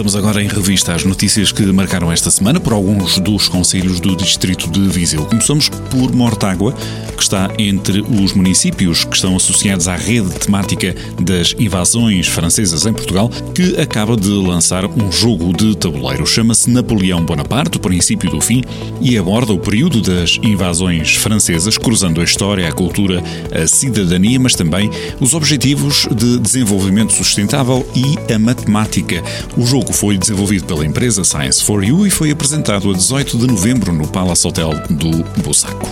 Passamos agora em revista as notícias que marcaram esta semana por alguns dos conselhos do distrito de Viseu. Começamos por Mortágua, que está entre os municípios que estão associados à rede temática das invasões francesas em Portugal, que acaba de lançar um jogo de tabuleiro. Chama-se Napoleão Bonaparte, o princípio do fim, e aborda o período das invasões francesas, cruzando a história, a cultura, a cidadania, mas também os objetivos de desenvolvimento sustentável e a matemática. O jogo jogo foi desenvolvido pela empresa Science for You e foi apresentado a 18 de novembro no Palace Hotel do Bussaco.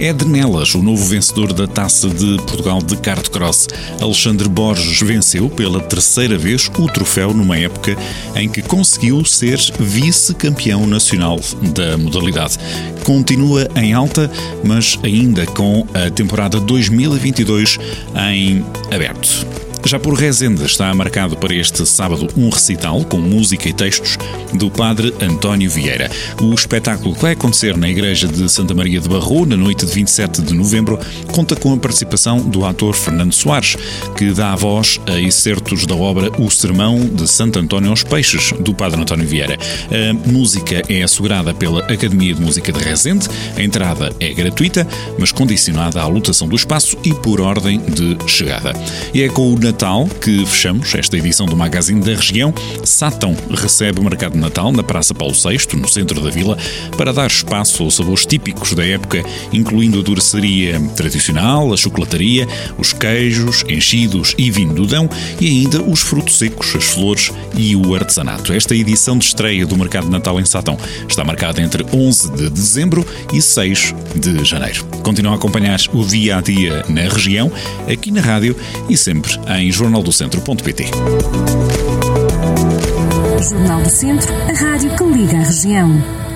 É de Nelas, o novo vencedor da Taça de Portugal de Kart Cross. Alexandre Borges venceu pela terceira vez o troféu numa época em que conseguiu ser vice-campeão nacional da modalidade. Continua em alta, mas ainda com a temporada 2022 em aberto. Já por Rezende está marcado para este sábado um recital com música e textos do padre António Vieira. O espetáculo que vai acontecer na Igreja de Santa Maria de Barro na noite de 27 de novembro conta com a participação do ator Fernando Soares, que dá a voz a excertos da obra O Sermão de Santo António aos Peixes, do padre António Vieira. A música é assegurada pela Academia de Música de Rezende, a entrada é gratuita, mas condicionada à lotação do espaço e por ordem de chegada. E é com o Natal que fechamos esta edição do Magazine da Região. Sátão recebe o mercado de Natal na Praça Paulo VI, no centro da vila, para dar espaço aos sabores típicos da época, incluindo a doceria tradicional, a chocolataria, os queijos, enchidos e vinho do Dão e ainda os frutos secos, as flores e o artesanato. Esta edição de estreia do mercado de Natal em Sátão está marcada entre 11 de dezembro e 6 de janeiro. Continua a acompanhar o dia a dia na região, aqui na rádio e sempre em jornaldocentro.pt. Jornal do Centro, a rádio que liga a região.